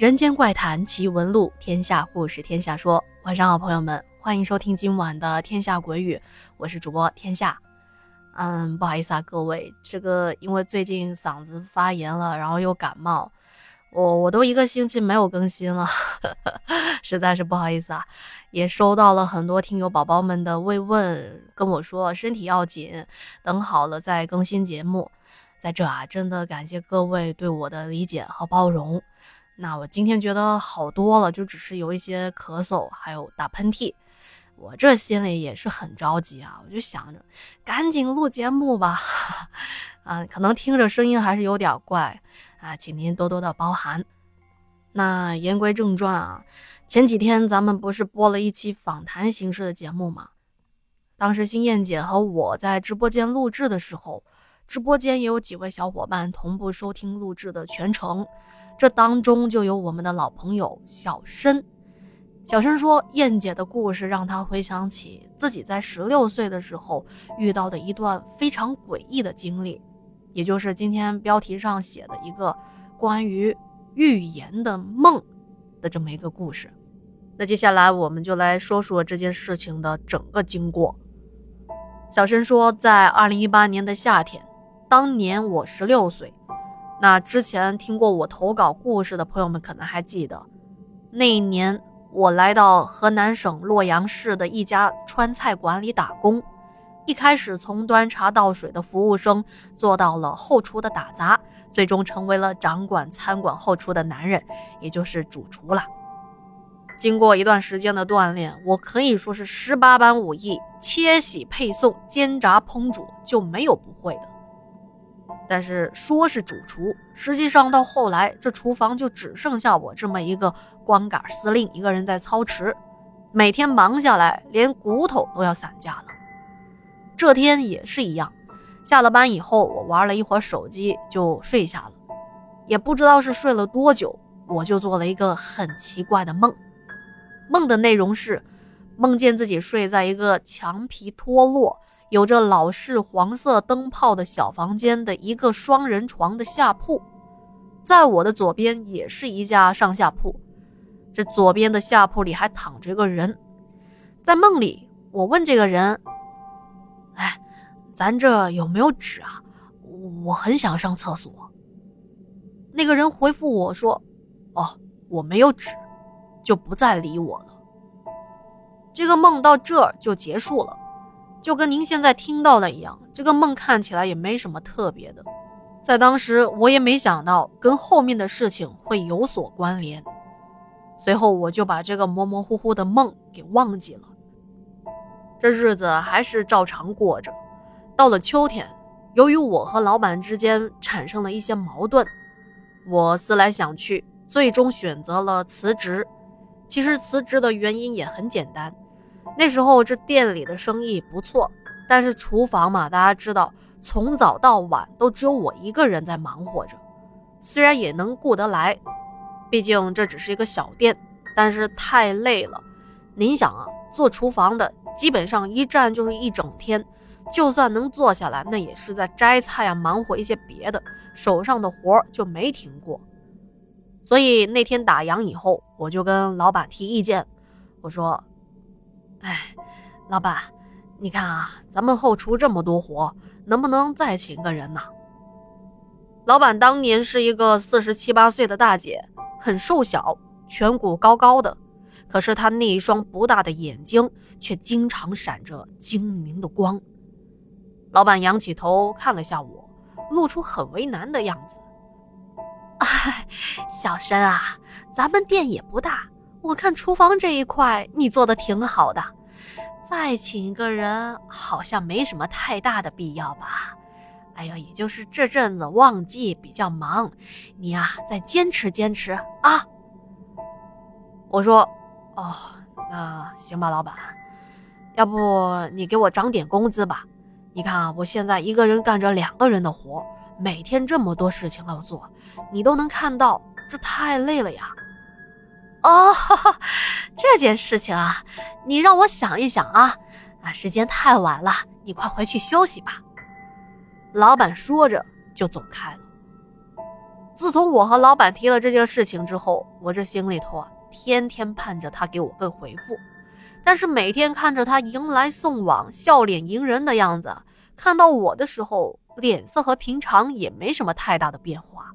人间怪谈奇闻录，天下故事天下说。晚上好，朋友们，欢迎收听今晚的《天下鬼语》，我是主播天下。嗯，不好意思啊，各位，这个因为最近嗓子发炎了，然后又感冒，我我都一个星期没有更新了，实在是不好意思啊。也收到了很多听友宝宝们的慰问，跟我说身体要紧，等好了再更新节目。在这啊，真的感谢各位对我的理解和包容。那我今天觉得好多了，就只是有一些咳嗽，还有打喷嚏。我这心里也是很着急啊，我就想着赶紧录节目吧。啊，可能听着声音还是有点怪啊，请您多多的包涵。那言归正传啊，前几天咱们不是播了一期访谈形式的节目吗？当时星燕姐和我在直播间录制的时候。直播间也有几位小伙伴同步收听录制的全程，这当中就有我们的老朋友小申。小申说，燕姐的故事让他回想起自己在十六岁的时候遇到的一段非常诡异的经历，也就是今天标题上写的一个关于预言的梦的这么一个故事。那接下来我们就来说说这件事情的整个经过。小申说，在二零一八年的夏天。当年我十六岁，那之前听过我投稿故事的朋友们可能还记得，那一年我来到河南省洛阳市的一家川菜馆里打工，一开始从端茶倒水的服务生做到了后厨的打杂，最终成为了掌管餐馆后厨的男人，也就是主厨了。经过一段时间的锻炼，我可以说是十八般武艺，切洗配送、煎炸烹煮就没有不会的。但是说是主厨，实际上到后来，这厨房就只剩下我这么一个光杆司令一个人在操持，每天忙下来，连骨头都要散架了。这天也是一样，下了班以后，我玩了一会儿手机就睡下了，也不知道是睡了多久，我就做了一个很奇怪的梦。梦的内容是，梦见自己睡在一个墙皮脱落。有着老式黄色灯泡的小房间的一个双人床的下铺，在我的左边也是一架上下铺。这左边的下铺里还躺着个人。在梦里，我问这个人：“哎，咱这有没有纸啊？我很想上厕所。”那个人回复我说：“哦，我没有纸。”就不再理我了。这个梦到这儿就结束了。就跟您现在听到的一样，这个梦看起来也没什么特别的，在当时我也没想到跟后面的事情会有所关联。随后我就把这个模模糊糊的梦给忘记了。这日子还是照常过着。到了秋天，由于我和老板之间产生了一些矛盾，我思来想去，最终选择了辞职。其实辞职的原因也很简单。那时候这店里的生意不错，但是厨房嘛，大家知道，从早到晚都只有我一个人在忙活着。虽然也能顾得来，毕竟这只是一个小店，但是太累了。您想啊，做厨房的基本上一站就是一整天，就算能坐下来，那也是在摘菜啊，忙活一些别的，手上的活就没停过。所以那天打烊以后，我就跟老板提意见，我说。哎，老板，你看啊，咱们后厨这么多活，能不能再请个人呢？老板当年是一个四十七八岁的大姐，很瘦小，颧骨高高的，可是她那一双不大的眼睛却经常闪着精明的光。老板仰起头看了下我，露出很为难的样子。哎，小申啊，咱们店也不大。我看厨房这一块你做的挺好的，再请一个人好像没什么太大的必要吧？哎呀，也就是这阵子旺季比较忙，你呀再坚持坚持啊！我说，哦，那行吧，老板，要不你给我涨点工资吧？你看啊，我现在一个人干着两个人的活，每天这么多事情要做，你都能看到，这太累了呀。哦，这件事情啊，你让我想一想啊。啊，时间太晚了，你快回去休息吧。老板说着就走开了。自从我和老板提了这件事情之后，我这心里头啊，天天盼着他给我个回复。但是每天看着他迎来送往、笑脸迎人的样子，看到我的时候，脸色和平常也没什么太大的变化。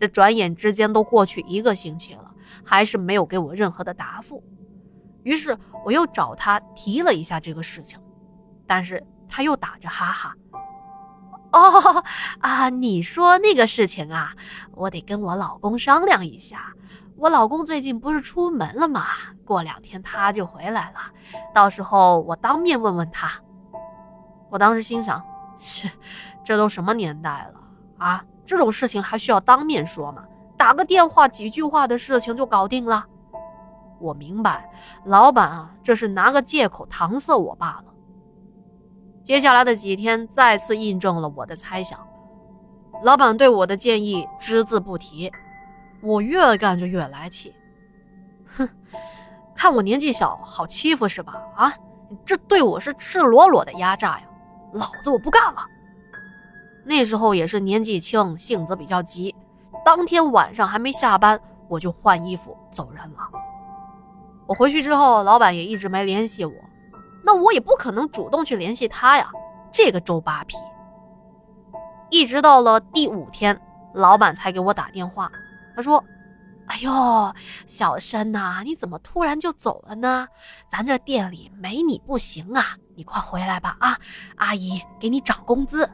这转眼之间都过去一个星期了，还是没有给我任何的答复。于是我又找他提了一下这个事情，但是他又打着哈哈：“哦啊，你说那个事情啊，我得跟我老公商量一下。我老公最近不是出门了吗？过两天他就回来了，到时候我当面问问他。”我当时心想：“切，这都什么年代了啊？这种事情还需要当面说吗？打个电话，几句话的事情就搞定了。”我明白，老板啊，这是拿个借口搪塞我罢了。接下来的几天再次印证了我的猜想，老板对我的建议只字不提。我越干就越来气，哼，看我年纪小好欺负是吧？啊，这对我是赤裸裸的压榨呀！老子我不干了。那时候也是年纪轻，性子比较急，当天晚上还没下班，我就换衣服走人了。我回去之后，老板也一直没联系我，那我也不可能主动去联系他呀，这个周扒皮。一直到了第五天，老板才给我打电话，他说：“哎呦，小申呐，你怎么突然就走了呢？咱这店里没你不行啊，你快回来吧啊，阿姨给你涨工资。”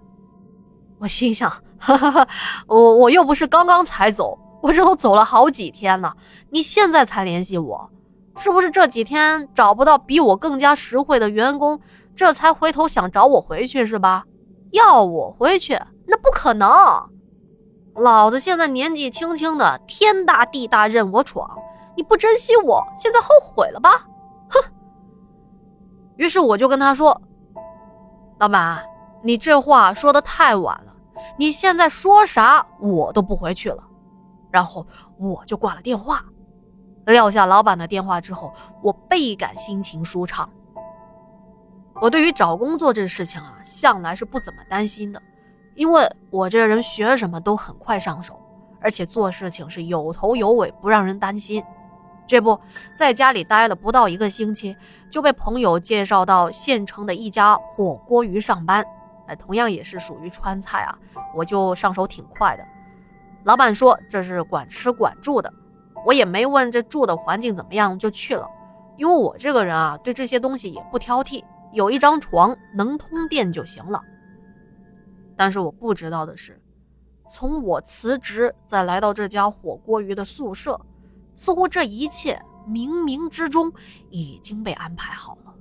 我心想：“哈哈哈，我我又不是刚刚才走，我这都走了好几天了，你现在才联系我。”是不是这几天找不到比我更加实惠的员工，这才回头想找我回去是吧？要我回去那不可能，老子现在年纪轻轻的，天大地大任我闯，你不珍惜我，现在后悔了吧？哼！于是我就跟他说：“老板，你这话说的太晚了，你现在说啥我都不回去了。”然后我就挂了电话。撂下老板的电话之后，我倍感心情舒畅。我对于找工作这事情啊，向来是不怎么担心的，因为我这人学什么都很快上手，而且做事情是有头有尾，不让人担心。这不在家里待了不到一个星期，就被朋友介绍到县城的一家火锅鱼上班，同样也是属于川菜啊，我就上手挺快的。老板说这是管吃管住的。我也没问这住的环境怎么样，就去了。因为我这个人啊，对这些东西也不挑剔，有一张床能通电就行了。但是我不知道的是，从我辞职再来到这家火锅鱼的宿舍，似乎这一切冥冥之中已经被安排好了。